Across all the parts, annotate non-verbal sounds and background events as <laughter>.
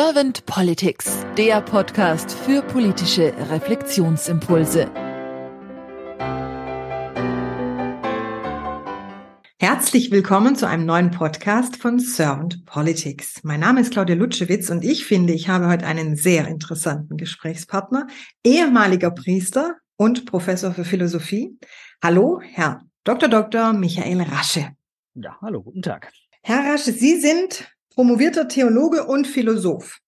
Servant Politics, der Podcast für politische Reflexionsimpulse. Herzlich willkommen zu einem neuen Podcast von Servant Politics. Mein Name ist Claudia Lutschewitz und ich finde, ich habe heute einen sehr interessanten Gesprächspartner, ehemaliger Priester und Professor für Philosophie. Hallo, Herr Dr. Dr. Michael Rasche. Ja, hallo, guten Tag. Herr Rasche, Sie sind promovierter Theologe und Philosoph.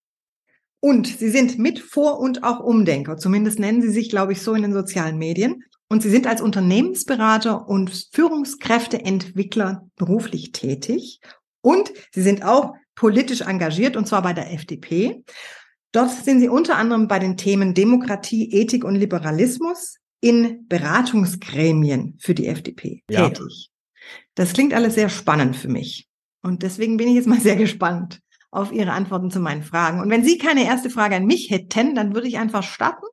Und Sie sind Mit-, Vor- und auch Umdenker. Zumindest nennen Sie sich, glaube ich, so in den sozialen Medien. Und Sie sind als Unternehmensberater und Führungskräfteentwickler beruflich tätig. Und Sie sind auch politisch engagiert, und zwar bei der FDP. Dort sind Sie unter anderem bei den Themen Demokratie, Ethik und Liberalismus in Beratungsgremien für die FDP ja. tätig. Das klingt alles sehr spannend für mich. Und deswegen bin ich jetzt mal <laughs> sehr gespannt auf Ihre Antworten zu meinen Fragen. Und wenn Sie keine erste Frage an mich hätten, dann würde ich einfach starten.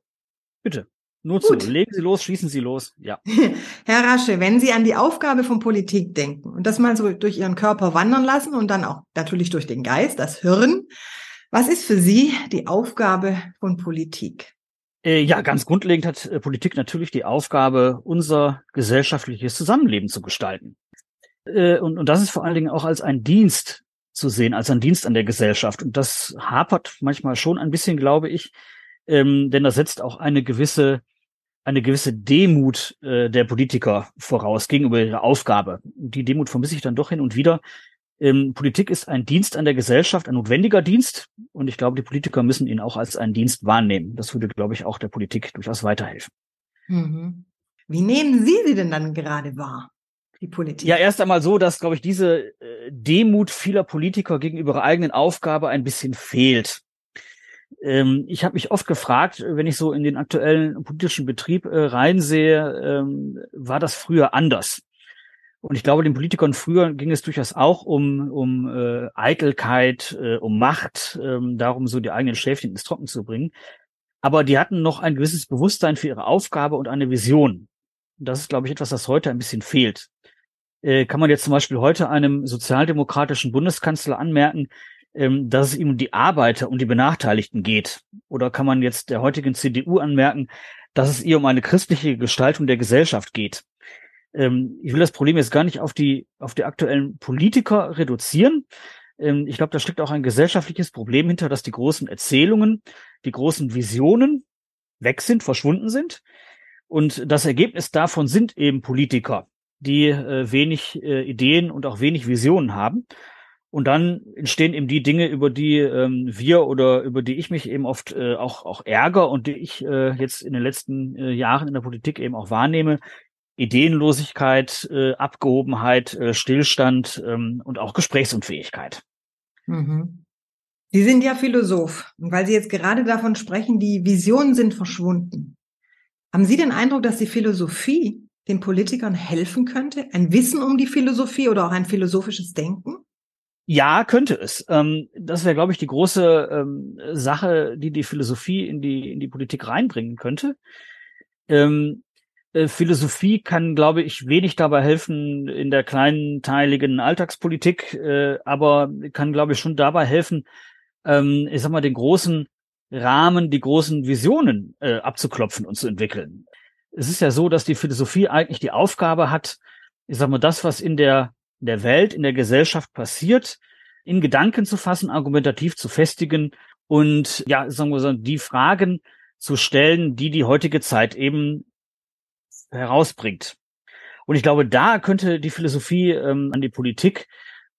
Bitte. Nur zu. Legen Sie los, schießen Sie los. Ja. <laughs> Herr Rasche, wenn Sie an die Aufgabe von Politik denken und das mal so durch Ihren Körper wandern lassen und dann auch natürlich durch den Geist, das Hirn, was ist für Sie die Aufgabe von Politik? Äh, ja, ganz grundlegend hat äh, Politik natürlich die Aufgabe, unser gesellschaftliches Zusammenleben zu gestalten. Äh, und, und das ist vor allen Dingen auch als ein Dienst zu sehen, als ein Dienst an der Gesellschaft. Und das hapert manchmal schon ein bisschen, glaube ich, ähm, denn das setzt auch eine gewisse eine gewisse Demut äh, der Politiker voraus gegenüber ihrer Aufgabe. Die Demut vermisse ich dann doch hin und wieder. Ähm, Politik ist ein Dienst an der Gesellschaft, ein notwendiger Dienst. Und ich glaube, die Politiker müssen ihn auch als einen Dienst wahrnehmen. Das würde, glaube ich, auch der Politik durchaus weiterhelfen. Mhm. Wie nehmen Sie sie denn dann gerade wahr? Die Politik? Ja, erst einmal so, dass, glaube ich, diese äh, Demut vieler Politiker gegenüber ihrer eigenen Aufgabe ein bisschen fehlt. Ähm, ich habe mich oft gefragt, wenn ich so in den aktuellen politischen Betrieb äh, reinsehe, ähm, war das früher anders? Und ich glaube, den Politikern früher ging es durchaus auch um, um äh, Eitelkeit, äh, um Macht, ähm, darum, so die eigenen Schäfchen ins Trocken zu bringen. Aber die hatten noch ein gewisses Bewusstsein für ihre Aufgabe und eine Vision. Das ist, glaube ich, etwas, das heute ein bisschen fehlt. Äh, kann man jetzt zum Beispiel heute einem sozialdemokratischen Bundeskanzler anmerken, ähm, dass es ihm um die Arbeiter, um die Benachteiligten geht? Oder kann man jetzt der heutigen CDU anmerken, dass es ihr um eine christliche Gestaltung der Gesellschaft geht? Ähm, ich will das Problem jetzt gar nicht auf die, auf die aktuellen Politiker reduzieren. Ähm, ich glaube, da steckt auch ein gesellschaftliches Problem hinter, dass die großen Erzählungen, die großen Visionen weg sind, verschwunden sind. Und das Ergebnis davon sind eben Politiker, die äh, wenig äh, Ideen und auch wenig Visionen haben. Und dann entstehen eben die Dinge, über die ähm, wir oder über die ich mich eben oft äh, auch, auch ärger und die ich äh, jetzt in den letzten äh, Jahren in der Politik eben auch wahrnehme. Ideenlosigkeit, äh, Abgehobenheit, äh, Stillstand ähm, und auch Gesprächsunfähigkeit. Mhm. Sie sind ja Philosoph. Und weil Sie jetzt gerade davon sprechen, die Visionen sind verschwunden. Haben Sie den Eindruck, dass die Philosophie den Politikern helfen könnte? Ein Wissen um die Philosophie oder auch ein philosophisches Denken? Ja, könnte es. Ähm, das wäre, glaube ich, die große ähm, Sache, die die Philosophie in die, in die Politik reinbringen könnte. Ähm, äh, Philosophie kann, glaube ich, wenig dabei helfen in der kleinteiligen Alltagspolitik, äh, aber kann, glaube ich, schon dabei helfen, ich sag mal, den großen Rahmen, die großen Visionen äh, abzuklopfen und zu entwickeln. Es ist ja so, dass die Philosophie eigentlich die Aufgabe hat, ich sag mal, das, was in der, in der Welt, in der Gesellschaft passiert, in Gedanken zu fassen, argumentativ zu festigen und ja, sagen wir so, die Fragen zu stellen, die die heutige Zeit eben herausbringt. Und ich glaube, da könnte die Philosophie ähm, an die Politik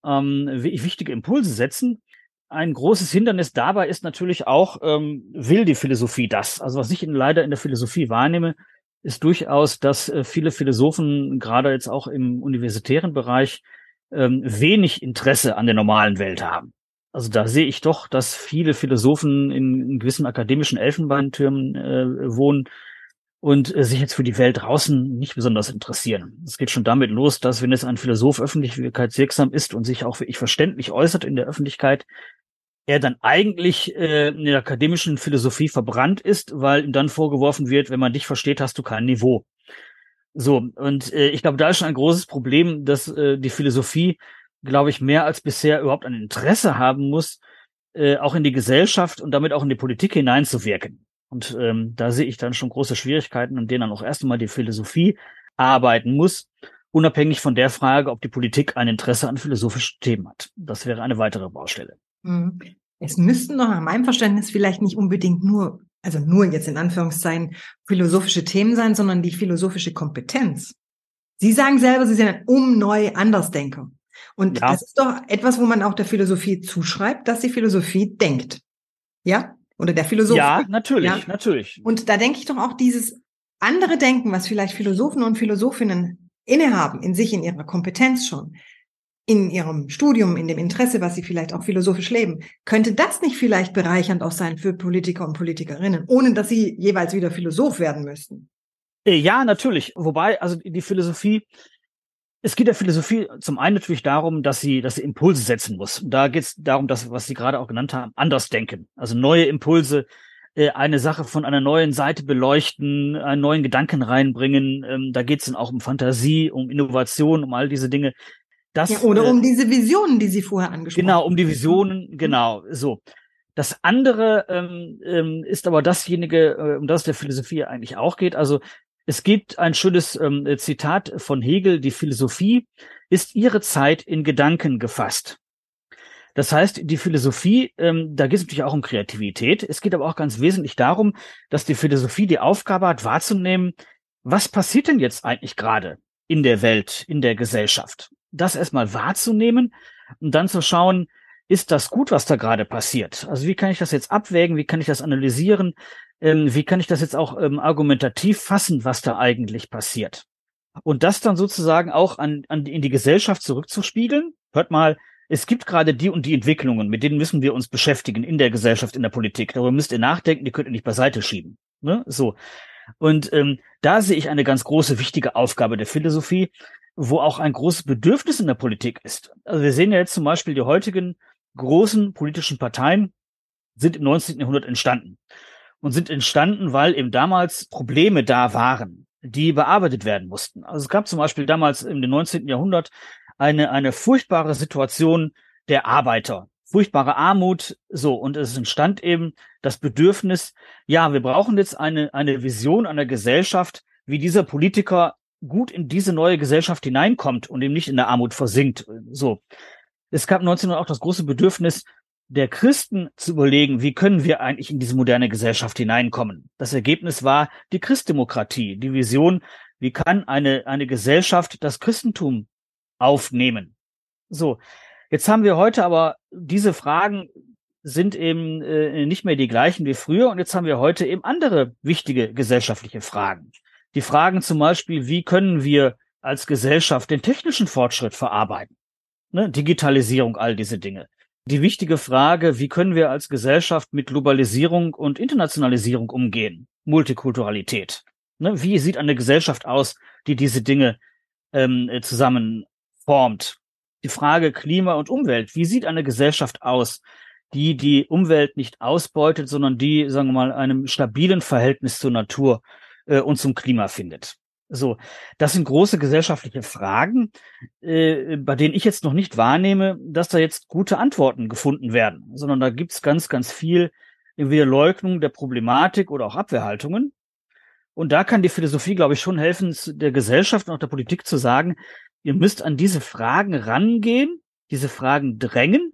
ähm, wichtige Impulse setzen. Ein großes Hindernis dabei ist natürlich auch, ähm, will die Philosophie das? Also was ich leider in der Philosophie wahrnehme, ist durchaus, dass äh, viele Philosophen, gerade jetzt auch im universitären Bereich, ähm, wenig Interesse an der normalen Welt haben. Also da sehe ich doch, dass viele Philosophen in, gewissen akademischen Elfenbeintürmen äh, wohnen und äh, sich jetzt für die Welt draußen nicht besonders interessieren. Es geht schon damit los, dass wenn es ein Philosoph öffentlichkeitswirksam ist und sich auch wirklich verständlich äußert in der Öffentlichkeit, er dann eigentlich äh, in der akademischen Philosophie verbrannt ist, weil ihm dann vorgeworfen wird, wenn man dich versteht, hast du kein Niveau. So, und äh, ich glaube, da ist schon ein großes Problem, dass äh, die Philosophie, glaube ich, mehr als bisher überhaupt ein Interesse haben muss, äh, auch in die Gesellschaft und damit auch in die Politik hineinzuwirken. Und ähm, da sehe ich dann schon große Schwierigkeiten, in denen dann auch erst einmal die Philosophie arbeiten muss, unabhängig von der Frage, ob die Politik ein Interesse an philosophischen Themen hat. Das wäre eine weitere Baustelle. Es müssten doch nach meinem Verständnis vielleicht nicht unbedingt nur, also nur jetzt in Anführungszeichen philosophische Themen sein, sondern die philosophische Kompetenz. Sie sagen selber, Sie sind ein um neu Andersdenker. Und ja. das ist doch etwas, wo man auch der Philosophie zuschreibt, dass die Philosophie denkt. Ja? Oder der Philosoph. Ja, natürlich, ja? natürlich. Und da denke ich doch auch dieses andere Denken, was vielleicht Philosophen und Philosophinnen innehaben, in sich, in ihrer Kompetenz schon, in ihrem Studium, in dem Interesse, was sie vielleicht auch philosophisch leben, könnte das nicht vielleicht bereichernd auch sein für Politiker und Politikerinnen, ohne dass sie jeweils wieder Philosoph werden müssten? Äh, ja, natürlich. Wobei, also die Philosophie, es geht der Philosophie zum einen natürlich darum, dass sie, dass sie Impulse setzen muss. da geht es darum, dass, was Sie gerade auch genannt haben, anders denken. Also neue Impulse, äh, eine Sache von einer neuen Seite beleuchten, einen neuen Gedanken reinbringen. Ähm, da geht es dann auch um Fantasie, um Innovation, um all diese Dinge. Das, ja, oder äh, um diese Visionen, die Sie vorher angesprochen haben. Genau, um die Visionen, mhm. genau, so. Das andere ähm, ähm, ist aber dasjenige, äh, um das der Philosophie eigentlich auch geht. Also es gibt ein schönes ähm, Zitat von Hegel, die Philosophie ist ihre Zeit in Gedanken gefasst. Das heißt, die Philosophie, ähm, da geht es natürlich auch um Kreativität. Es geht aber auch ganz wesentlich darum, dass die Philosophie die Aufgabe hat, wahrzunehmen, was passiert denn jetzt eigentlich gerade in der Welt, in der Gesellschaft? Das erstmal wahrzunehmen und dann zu schauen, ist das gut, was da gerade passiert? Also wie kann ich das jetzt abwägen? Wie kann ich das analysieren? Ähm, wie kann ich das jetzt auch ähm, argumentativ fassen, was da eigentlich passiert? Und das dann sozusagen auch an, an in die Gesellschaft zurückzuspiegeln. Hört mal, es gibt gerade die und die Entwicklungen, mit denen müssen wir uns beschäftigen in der Gesellschaft, in der Politik. Darüber müsst ihr nachdenken, die könnt ihr nicht beiseite schieben. Ne? So. Und ähm, da sehe ich eine ganz große, wichtige Aufgabe der Philosophie, wo auch ein großes Bedürfnis in der Politik ist. Also wir sehen ja jetzt zum Beispiel, die heutigen großen politischen Parteien sind im 19. Jahrhundert entstanden. Und sind entstanden, weil eben damals Probleme da waren, die bearbeitet werden mussten. Also es gab zum Beispiel damals im 19. Jahrhundert eine, eine furchtbare Situation der Arbeiter, furchtbare Armut, so. Und es entstand eben das Bedürfnis, ja, wir brauchen jetzt eine, eine Vision einer Gesellschaft, wie dieser Politiker gut in diese neue Gesellschaft hineinkommt und eben nicht in der Armut versinkt, so. Es gab 1900 auch das große Bedürfnis, der Christen zu überlegen, wie können wir eigentlich in diese moderne Gesellschaft hineinkommen. Das Ergebnis war die Christdemokratie, die Vision, wie kann eine, eine Gesellschaft das Christentum aufnehmen. So, jetzt haben wir heute aber diese Fragen sind eben äh, nicht mehr die gleichen wie früher und jetzt haben wir heute eben andere wichtige gesellschaftliche Fragen. Die Fragen zum Beispiel, wie können wir als Gesellschaft den technischen Fortschritt verarbeiten? Ne? Digitalisierung, all diese Dinge. Die wichtige Frage, wie können wir als Gesellschaft mit Globalisierung und Internationalisierung umgehen? Multikulturalität. Ne? Wie sieht eine Gesellschaft aus, die diese Dinge ähm, zusammen formt. Die Frage Klima und Umwelt. Wie sieht eine Gesellschaft aus, die die Umwelt nicht ausbeutet, sondern die, sagen wir mal, einem stabilen Verhältnis zur Natur äh, und zum Klima findet? So, das sind große gesellschaftliche Fragen, äh, bei denen ich jetzt noch nicht wahrnehme, dass da jetzt gute Antworten gefunden werden, sondern da gibt's ganz, ganz viel entweder Leugnung der Problematik oder auch Abwehrhaltungen. Und da kann die Philosophie, glaube ich, schon helfen, der Gesellschaft und auch der Politik zu sagen, ihr müsst an diese Fragen rangehen, diese Fragen drängen.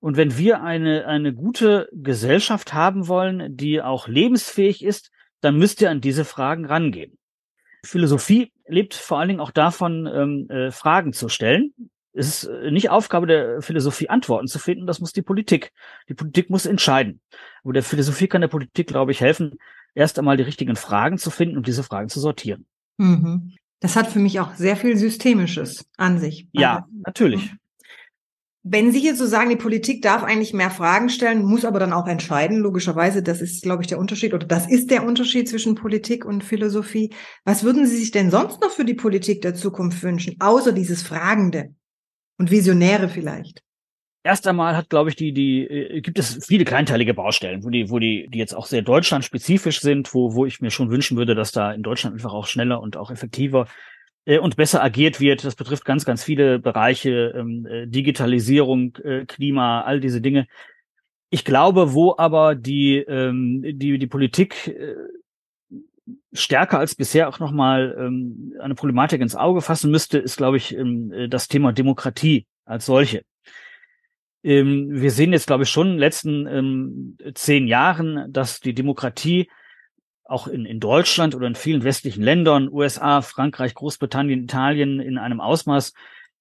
Und wenn wir eine, eine gute Gesellschaft haben wollen, die auch lebensfähig ist, dann müsst ihr an diese Fragen rangehen. Philosophie lebt vor allen Dingen auch davon, ähm, äh, Fragen zu stellen. Es ist äh, nicht Aufgabe der Philosophie, Antworten zu finden, das muss die Politik. Die Politik muss entscheiden. Aber der Philosophie kann der Politik, glaube ich, helfen, erst einmal die richtigen Fragen zu finden und diese Fragen zu sortieren. Mhm. Das hat für mich auch sehr viel Systemisches an sich. Ja, natürlich. Wenn Sie jetzt so sagen, die Politik darf eigentlich mehr Fragen stellen, muss aber dann auch entscheiden, logischerweise, das ist, glaube ich, der Unterschied oder das ist der Unterschied zwischen Politik und Philosophie. Was würden Sie sich denn sonst noch für die Politik der Zukunft wünschen, außer dieses Fragende und Visionäre vielleicht? Erst einmal hat, glaube ich, die, die, äh, gibt es viele kleinteilige Baustellen, wo die, wo die, die jetzt auch sehr deutschlandspezifisch sind, wo, wo ich mir schon wünschen würde, dass da in Deutschland einfach auch schneller und auch effektiver äh, und besser agiert wird. Das betrifft ganz, ganz viele Bereiche, ähm, äh, Digitalisierung, äh, Klima, all diese Dinge. Ich glaube, wo aber die, ähm, die, die Politik äh, stärker als bisher auch nochmal ähm, eine Problematik ins Auge fassen müsste, ist, glaube ich, ähm, das Thema Demokratie als solche. Ähm, wir sehen jetzt, glaube ich, schon in den letzten ähm, zehn Jahren, dass die Demokratie auch in, in Deutschland oder in vielen westlichen Ländern, USA, Frankreich, Großbritannien, Italien in einem Ausmaß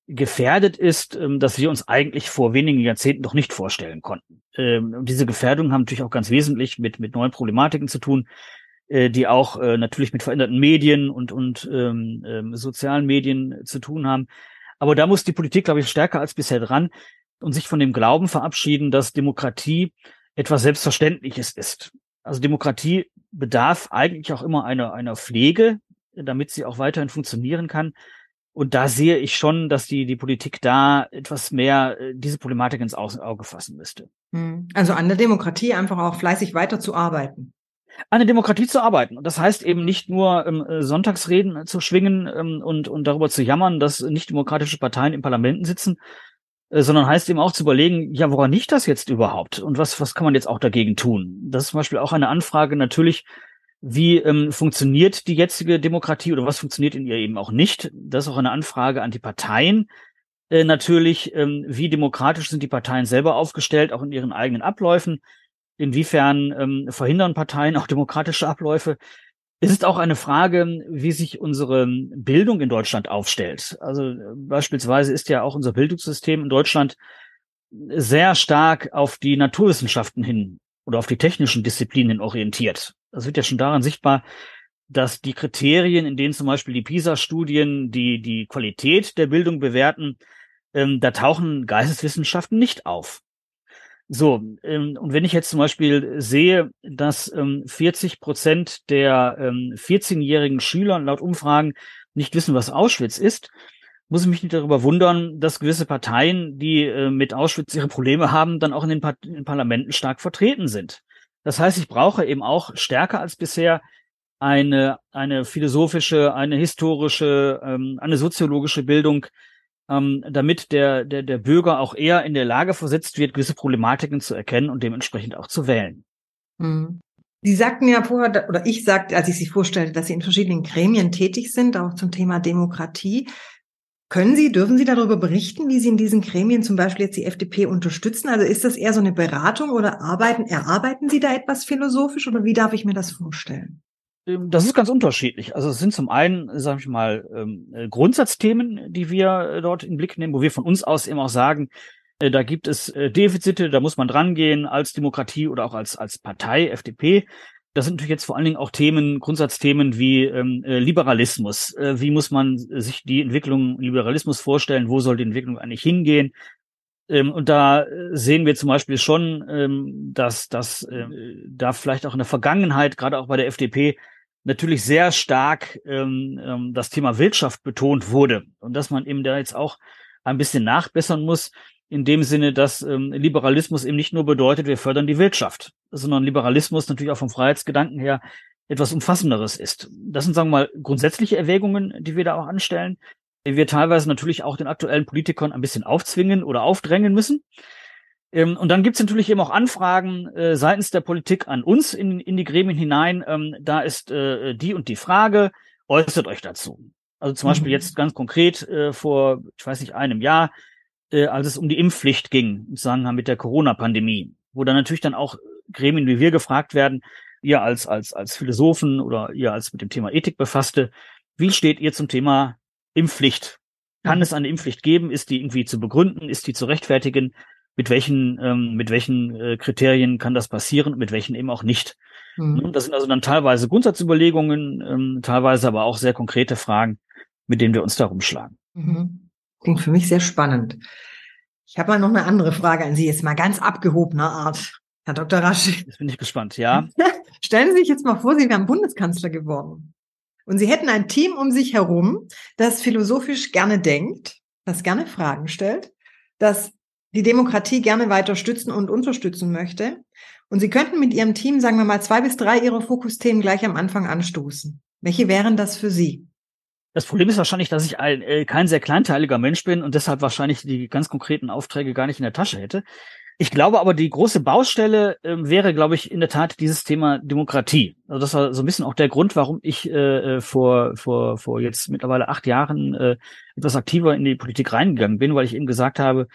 gefährdet ist, ähm, dass wir uns eigentlich vor wenigen Jahrzehnten noch nicht vorstellen konnten. Ähm, und diese Gefährdungen haben natürlich auch ganz wesentlich mit, mit neuen Problematiken zu tun, äh, die auch äh, natürlich mit veränderten Medien und, und ähm, ähm, sozialen Medien zu tun haben. Aber da muss die Politik, glaube ich, stärker als bisher dran und sich von dem Glauben verabschieden, dass Demokratie etwas Selbstverständliches ist. Also Demokratie bedarf eigentlich auch immer einer, einer Pflege, damit sie auch weiterhin funktionieren kann. Und da sehe ich schon, dass die, die Politik da etwas mehr äh, diese Problematik ins Auge fassen müsste. Hm. Also an der Demokratie einfach auch fleißig weiterzuarbeiten. An der Demokratie zu arbeiten. Und das heißt eben nicht nur ähm, Sonntagsreden zu schwingen ähm, und, und darüber zu jammern, dass nicht demokratische Parteien im Parlamenten sitzen, äh, sondern heißt eben auch zu überlegen, ja, woran nicht das jetzt überhaupt? Und was, was kann man jetzt auch dagegen tun? Das ist zum Beispiel auch eine Anfrage natürlich, wie ähm, funktioniert die jetzige Demokratie oder was funktioniert in ihr eben auch nicht? Das ist auch eine Anfrage an die Parteien. Äh, natürlich, ähm, wie demokratisch sind die Parteien selber aufgestellt, auch in ihren eigenen Abläufen? Inwiefern ähm, verhindern Parteien auch demokratische Abläufe? Es ist auch eine Frage, wie sich unsere Bildung in Deutschland aufstellt. Also beispielsweise ist ja auch unser Bildungssystem in Deutschland sehr stark auf die Naturwissenschaften hin oder auf die technischen Disziplinen orientiert. Das wird ja schon daran sichtbar, dass die Kriterien, in denen zum Beispiel die PISA-Studien die, die Qualität der Bildung bewerten, ähm, da tauchen Geisteswissenschaften nicht auf. So, ähm, und wenn ich jetzt zum Beispiel sehe, dass ähm, 40 Prozent der ähm, 14-jährigen Schüler laut Umfragen nicht wissen, was Auschwitz ist, muss ich mich nicht darüber wundern, dass gewisse Parteien, die äh, mit Auschwitz ihre Probleme haben, dann auch in den, in den Parlamenten stark vertreten sind. Das heißt, ich brauche eben auch stärker als bisher eine, eine philosophische, eine historische, ähm, eine soziologische Bildung, ähm, damit der, der, der Bürger auch eher in der Lage versetzt wird, gewisse Problematiken zu erkennen und dementsprechend auch zu wählen. Mhm. Sie sagten ja vorher, oder ich sagte, als ich Sie vorstellte, dass Sie in verschiedenen Gremien tätig sind, auch zum Thema Demokratie. Können Sie, dürfen Sie darüber berichten, wie Sie in diesen Gremien zum Beispiel jetzt die FDP unterstützen? Also ist das eher so eine Beratung oder arbeiten, erarbeiten Sie da etwas philosophisch oder wie darf ich mir das vorstellen? Ähm, das ist ganz unterschiedlich. Also es sind zum einen, sage ich mal, ähm, äh, Grundsatzthemen, die wir äh, dort in den Blick nehmen, wo wir von uns aus eben auch sagen, äh, da gibt es Defizite, da muss man drangehen als Demokratie oder auch als, als Partei, FDP. Das sind natürlich jetzt vor allen Dingen auch Themen, Grundsatzthemen wie ähm, Liberalismus. Äh, wie muss man sich die Entwicklung Liberalismus vorstellen? Wo soll die Entwicklung eigentlich hingehen? Ähm, und da sehen wir zum Beispiel schon, ähm, dass, dass äh, da vielleicht auch in der Vergangenheit, gerade auch bei der FDP, natürlich sehr stark ähm, ähm, das Thema Wirtschaft betont wurde und dass man eben da jetzt auch ein bisschen nachbessern muss, in dem Sinne, dass ähm, Liberalismus eben nicht nur bedeutet, wir fördern die Wirtschaft, sondern Liberalismus natürlich auch vom Freiheitsgedanken her etwas Umfassenderes ist. Das sind, sagen wir mal, grundsätzliche Erwägungen, die wir da auch anstellen, die wir teilweise natürlich auch den aktuellen Politikern ein bisschen aufzwingen oder aufdrängen müssen. Ähm, und dann gibt es natürlich eben auch Anfragen äh, seitens der Politik an uns in, in die Gremien hinein. Ähm, da ist äh, die und die Frage, äußert euch dazu. Also zum mhm. Beispiel jetzt ganz konkret äh, vor, ich weiß nicht, einem Jahr, äh, als es um die Impfpflicht ging, im Zusammenhang mit der Corona-Pandemie, wo dann natürlich dann auch Gremien wie wir gefragt werden, ihr als, als, als Philosophen oder ihr als mit dem Thema Ethik befasste, wie steht ihr zum Thema Impfpflicht? Kann mhm. es eine Impfpflicht geben? Ist die irgendwie zu begründen? Ist die zu rechtfertigen? Mit welchen, ähm, mit welchen äh, Kriterien kann das passieren und mit welchen eben auch nicht. Mhm. Das sind also dann teilweise Grundsatzüberlegungen, ähm, teilweise aber auch sehr konkrete Fragen, mit denen wir uns da rumschlagen. Mhm. Klingt für mich sehr spannend. Ich habe mal noch eine andere Frage an Sie, jetzt mal ganz abgehobener Art. Herr Dr. Rasch. Jetzt bin ich gespannt, ja. <laughs> Stellen Sie sich jetzt mal vor, Sie wären Bundeskanzler geworden. Und Sie hätten ein Team um sich herum, das philosophisch gerne denkt, das gerne Fragen stellt, das die Demokratie gerne weiter stützen und unterstützen möchte. Und Sie könnten mit Ihrem Team, sagen wir mal, zwei bis drei Ihrer Fokusthemen gleich am Anfang anstoßen. Welche wären das für Sie? Das Problem ist wahrscheinlich, dass ich ein, äh, kein sehr kleinteiliger Mensch bin und deshalb wahrscheinlich die ganz konkreten Aufträge gar nicht in der Tasche hätte. Ich glaube aber, die große Baustelle äh, wäre, glaube ich, in der Tat dieses Thema Demokratie. Also das war so ein bisschen auch der Grund, warum ich äh, äh, vor, vor, vor jetzt mittlerweile acht Jahren äh, etwas aktiver in die Politik reingegangen bin, weil ich eben gesagt habe,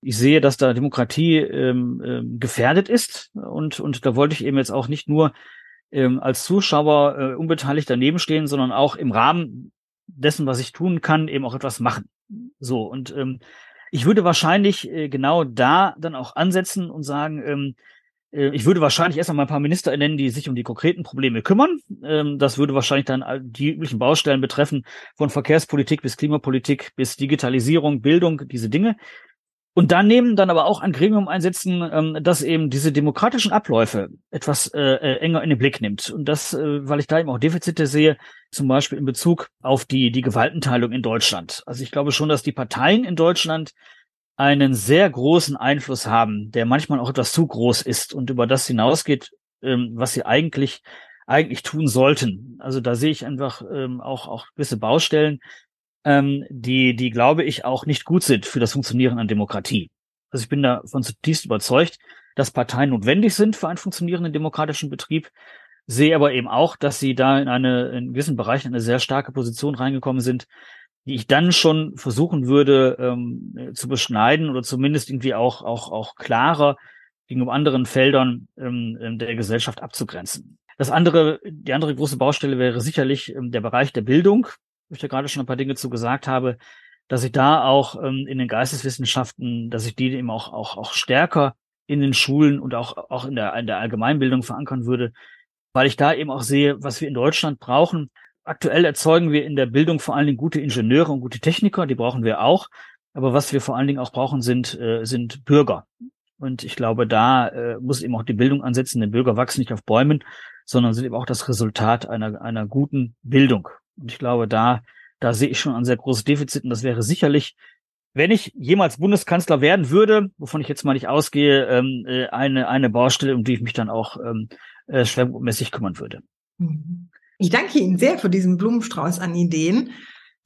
ich sehe, dass da Demokratie ähm, ähm, gefährdet ist und, und da wollte ich eben jetzt auch nicht nur ähm, als Zuschauer äh, unbeteiligt daneben stehen, sondern auch im Rahmen dessen, was ich tun kann, eben auch etwas machen. So und ähm, ich würde wahrscheinlich äh, genau da dann auch ansetzen und sagen, ähm, äh, ich würde wahrscheinlich erst einmal ein paar Minister nennen, die sich um die konkreten Probleme kümmern. Ähm, das würde wahrscheinlich dann die üblichen Baustellen betreffen, von Verkehrspolitik bis Klimapolitik bis Digitalisierung, Bildung, diese Dinge. Und daneben dann aber auch ein Gremium einsetzen, ähm, das eben diese demokratischen Abläufe etwas äh, äh, enger in den Blick nimmt. Und das, äh, weil ich da eben auch Defizite sehe, zum Beispiel in Bezug auf die, die Gewaltenteilung in Deutschland. Also ich glaube schon, dass die Parteien in Deutschland einen sehr großen Einfluss haben, der manchmal auch etwas zu groß ist und über das hinausgeht, ähm, was sie eigentlich eigentlich tun sollten. Also da sehe ich einfach ähm, auch auch gewisse Baustellen, ähm, die, die glaube ich auch nicht gut sind für das Funktionieren an Demokratie. Also ich bin davon zutiefst überzeugt, dass Parteien notwendig sind für einen funktionierenden demokratischen Betrieb, sehe aber eben auch, dass sie da in eine, in gewissen Bereichen eine sehr starke Position reingekommen sind, die ich dann schon versuchen würde ähm, zu beschneiden oder zumindest irgendwie auch, auch, auch klarer gegenüber anderen Feldern ähm, ähm der Gesellschaft abzugrenzen. Das andere, die andere große Baustelle wäre sicherlich ähm, der Bereich der Bildung ich da gerade schon ein paar Dinge zu gesagt habe, dass ich da auch ähm, in den Geisteswissenschaften, dass ich die eben auch, auch, auch stärker in den Schulen und auch, auch in der, in der Allgemeinbildung verankern würde, weil ich da eben auch sehe, was wir in Deutschland brauchen. Aktuell erzeugen wir in der Bildung vor allen Dingen gute Ingenieure und gute Techniker, die brauchen wir auch. Aber was wir vor allen Dingen auch brauchen, sind, äh, sind Bürger. Und ich glaube, da äh, muss eben auch die Bildung ansetzen. Denn Bürger wachsen nicht auf Bäumen, sondern sind eben auch das Resultat einer, einer guten Bildung. Und ich glaube, da, da sehe ich schon ein sehr großes Defizit. Und das wäre sicherlich, wenn ich jemals Bundeskanzler werden würde, wovon ich jetzt mal nicht ausgehe, ähm, äh, eine, eine Baustelle, um die ich mich dann auch ähm, äh, schwerpunktmäßig kümmern würde. Mhm. Ich danke Ihnen sehr für diesen Blumenstrauß an Ideen.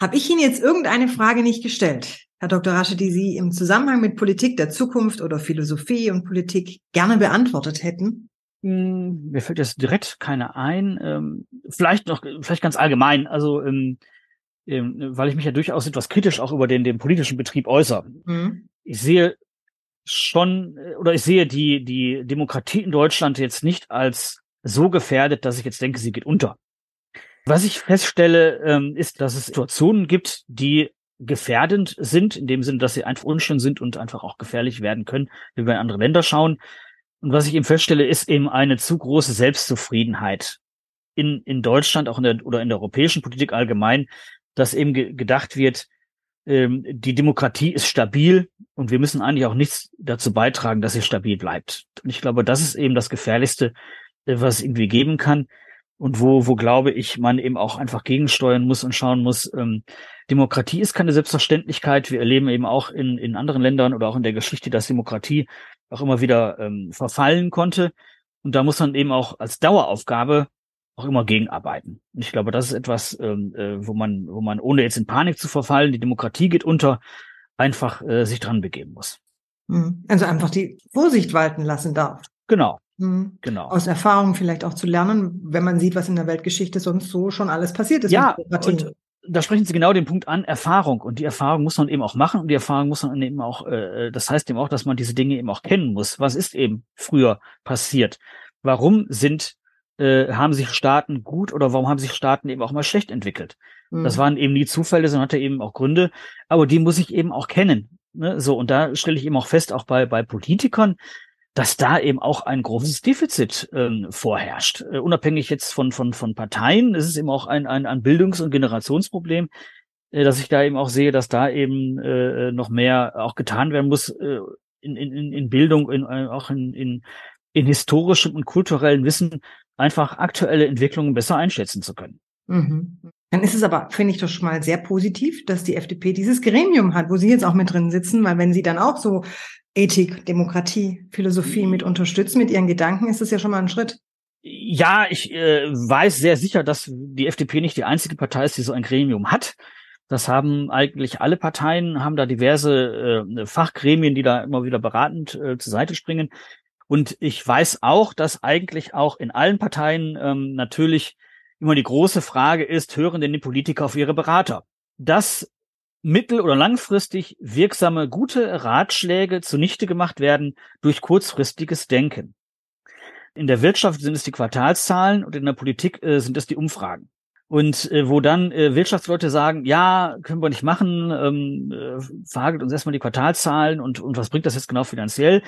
Habe ich Ihnen jetzt irgendeine Frage nicht gestellt, Herr Dr. Rasche, die Sie im Zusammenhang mit Politik der Zukunft oder Philosophie und Politik gerne beantwortet hätten? Hm, mir fällt jetzt direkt keine ein. Ähm, vielleicht noch, vielleicht ganz allgemein. Also, ähm, ähm, weil ich mich ja durchaus etwas kritisch auch über den, den politischen Betrieb äußere. Mhm. Ich sehe schon, äh, oder ich sehe die, die Demokratie in Deutschland jetzt nicht als so gefährdet, dass ich jetzt denke, sie geht unter. Was ich feststelle, ähm, ist, dass es Situationen gibt, die gefährdend sind, in dem Sinne, dass sie einfach unschön sind und einfach auch gefährlich werden können, wenn wir in andere Länder schauen. Und was ich eben feststelle, ist eben eine zu große Selbstzufriedenheit in, in Deutschland, auch in der, oder in der europäischen Politik allgemein, dass eben ge gedacht wird, ähm, die Demokratie ist stabil und wir müssen eigentlich auch nichts dazu beitragen, dass sie stabil bleibt. Und ich glaube, das ist eben das Gefährlichste, äh, was es irgendwie geben kann und wo, wo glaube ich, man eben auch einfach gegensteuern muss und schauen muss, ähm, Demokratie ist keine Selbstverständlichkeit. Wir erleben eben auch in, in anderen Ländern oder auch in der Geschichte, dass Demokratie auch immer wieder ähm, verfallen konnte. Und da muss man eben auch als Daueraufgabe auch immer gegenarbeiten. Und ich glaube, das ist etwas, ähm, äh, wo man, wo man ohne jetzt in Panik zu verfallen, die Demokratie geht unter, einfach äh, sich dran begeben muss. Mhm. Also einfach die Vorsicht walten lassen darf. Genau. Mhm. Genau. Aus Erfahrung vielleicht auch zu lernen, wenn man sieht, was in der Weltgeschichte sonst so schon alles passiert ist. Ja, und, da sprechen Sie genau den Punkt an, Erfahrung. Und die Erfahrung muss man eben auch machen und die Erfahrung muss man eben auch, äh, das heißt eben auch, dass man diese Dinge eben auch kennen muss. Was ist eben früher passiert? Warum sind, äh, haben sich Staaten gut oder warum haben sich Staaten eben auch mal schlecht entwickelt? Mhm. Das waren eben nie Zufälle, sondern hatte eben auch Gründe, aber die muss ich eben auch kennen. Ne? So, und da stelle ich eben auch fest, auch bei, bei Politikern, dass da eben auch ein großes Defizit ähm, vorherrscht. Äh, unabhängig jetzt von, von, von Parteien, ist es eben auch ein, ein, ein Bildungs- und Generationsproblem, äh, dass ich da eben auch sehe, dass da eben äh, noch mehr auch getan werden muss äh, in, in, in Bildung, in, äh, auch in, in, in historischem und kulturellem Wissen, einfach aktuelle Entwicklungen besser einschätzen zu können. Mhm. Dann ist es aber, finde ich doch schon mal sehr positiv, dass die FDP dieses Gremium hat, wo Sie jetzt auch mit drin sitzen, weil wenn Sie dann auch so Ethik, Demokratie, Philosophie mit unterstützen, mit ihren Gedanken, ist das ja schon mal ein Schritt. Ja, ich äh, weiß sehr sicher, dass die FDP nicht die einzige Partei ist, die so ein Gremium hat. Das haben eigentlich alle Parteien, haben da diverse äh, Fachgremien, die da immer wieder beratend äh, zur Seite springen. Und ich weiß auch, dass eigentlich auch in allen Parteien ähm, natürlich immer die große Frage ist, hören denn die Politiker auf ihre Berater? Dass mittel- oder langfristig wirksame, gute Ratschläge zunichte gemacht werden durch kurzfristiges Denken. In der Wirtschaft sind es die Quartalszahlen und in der Politik äh, sind es die Umfragen. Und äh, wo dann äh, Wirtschaftsleute sagen, ja, können wir nicht machen, ähm, äh, verhagelt uns erstmal die Quartalszahlen und, und was bringt das jetzt genau finanziell?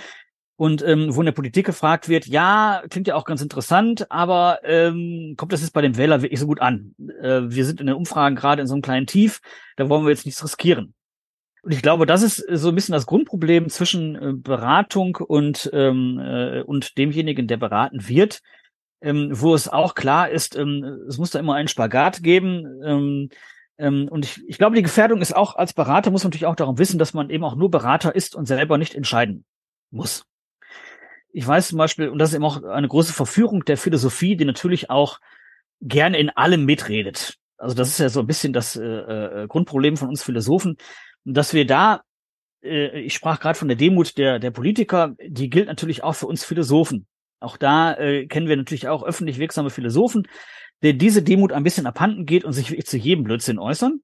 Und ähm, wo in der Politik gefragt wird, ja, klingt ja auch ganz interessant, aber ähm, kommt das jetzt bei dem Wähler wirklich so gut an? Äh, wir sind in den Umfragen gerade in so einem kleinen Tief, da wollen wir jetzt nichts riskieren. Und ich glaube, das ist so ein bisschen das Grundproblem zwischen äh, Beratung und, ähm, äh, und demjenigen, der beraten wird, ähm, wo es auch klar ist, ähm, es muss da immer einen Spagat geben. Ähm, ähm, und ich, ich glaube, die Gefährdung ist auch, als Berater muss man natürlich auch darum wissen, dass man eben auch nur Berater ist und selber nicht entscheiden muss ich weiß zum Beispiel, und das ist eben auch eine große Verführung der Philosophie, die natürlich auch gerne in allem mitredet. Also das ist ja so ein bisschen das äh, äh, Grundproblem von uns Philosophen, dass wir da, äh, ich sprach gerade von der Demut der, der Politiker, die gilt natürlich auch für uns Philosophen. Auch da äh, kennen wir natürlich auch öffentlich wirksame Philosophen, der diese Demut ein bisschen abhanden geht und sich zu jedem Blödsinn äußern.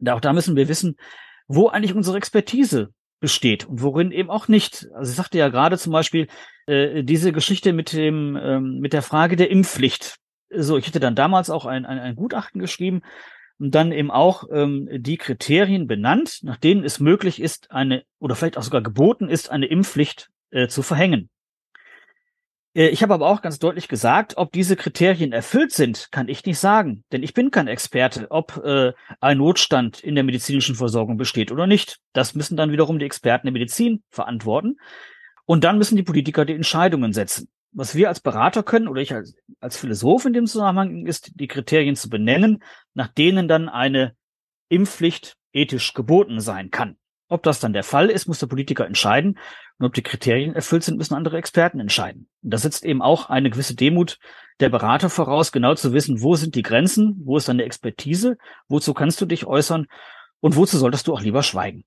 Da auch da müssen wir wissen, wo eigentlich unsere Expertise besteht und worin eben auch nicht. Also ich sagte ja gerade zum Beispiel äh, diese Geschichte mit dem ähm, mit der Frage der Impfpflicht. So, ich hätte dann damals auch ein, ein, ein Gutachten geschrieben und dann eben auch ähm, die Kriterien benannt, nach denen es möglich ist, eine oder vielleicht auch sogar geboten ist, eine Impfpflicht äh, zu verhängen. Äh, ich habe aber auch ganz deutlich gesagt, ob diese Kriterien erfüllt sind, kann ich nicht sagen, denn ich bin kein Experte, ob äh, ein Notstand in der medizinischen Versorgung besteht oder nicht. Das müssen dann wiederum die Experten der Medizin verantworten. Und dann müssen die Politiker die Entscheidungen setzen. Was wir als Berater können oder ich als, als Philosoph in dem Zusammenhang ist, die Kriterien zu benennen, nach denen dann eine Impfpflicht ethisch geboten sein kann. Ob das dann der Fall ist, muss der Politiker entscheiden. Und ob die Kriterien erfüllt sind, müssen andere Experten entscheiden. Und da setzt eben auch eine gewisse Demut der Berater voraus, genau zu wissen, wo sind die Grenzen, wo ist deine Expertise, wozu kannst du dich äußern und wozu solltest du auch lieber schweigen.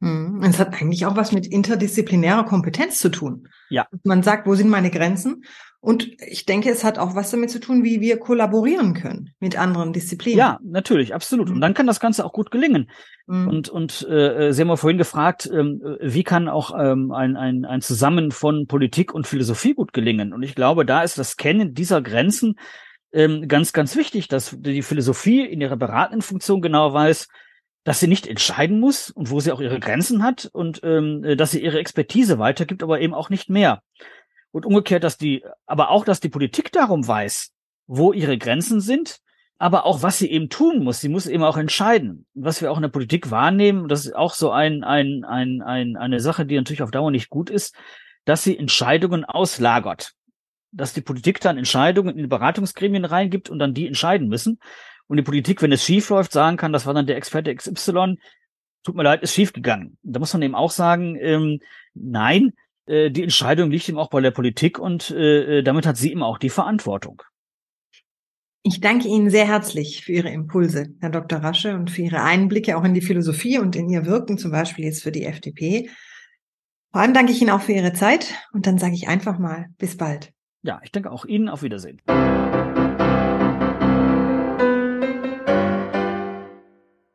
Hm, es hat eigentlich auch was mit interdisziplinärer Kompetenz zu tun. Ja. Man sagt, wo sind meine Grenzen? Und ich denke, es hat auch was damit zu tun, wie wir kollaborieren können mit anderen Disziplinen. Ja, natürlich, absolut. Und hm. dann kann das Ganze auch gut gelingen. Mhm. Und, und äh, Sie haben ja vorhin gefragt, ähm, wie kann auch ähm, ein, ein, ein Zusammen von Politik und Philosophie gut gelingen? Und ich glaube, da ist das Kennen dieser Grenzen ähm, ganz, ganz wichtig, dass die Philosophie in ihrer beratenden Funktion genau weiß, dass sie nicht entscheiden muss und wo sie auch ihre Grenzen hat und ähm, äh, dass sie ihre Expertise weitergibt, aber eben auch nicht mehr. Und umgekehrt, dass die, aber auch, dass die Politik darum weiß, wo ihre Grenzen sind, aber auch was sie eben tun muss. Sie muss eben auch entscheiden. Was wir auch in der Politik wahrnehmen, das ist auch so ein, ein, ein, ein, eine Sache, die natürlich auf Dauer nicht gut ist, dass sie Entscheidungen auslagert. Dass die Politik dann Entscheidungen in die Beratungsgremien reingibt und dann die entscheiden müssen und die Politik, wenn es schief läuft, sagen kann, das war dann der Experte XY, tut mir leid, ist schief gegangen. Da muss man eben auch sagen, ähm, nein, äh, die Entscheidung liegt eben auch bei der Politik und äh, äh, damit hat sie eben auch die Verantwortung. Ich danke Ihnen sehr herzlich für Ihre Impulse, Herr Dr. Rasche, und für Ihre Einblicke auch in die Philosophie und in Ihr Wirken, zum Beispiel jetzt für die FDP. Vor allem danke ich Ihnen auch für Ihre Zeit und dann sage ich einfach mal bis bald. Ja, ich danke auch Ihnen. Auf Wiedersehen.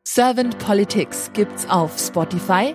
Servant Politics gibt's auf Spotify,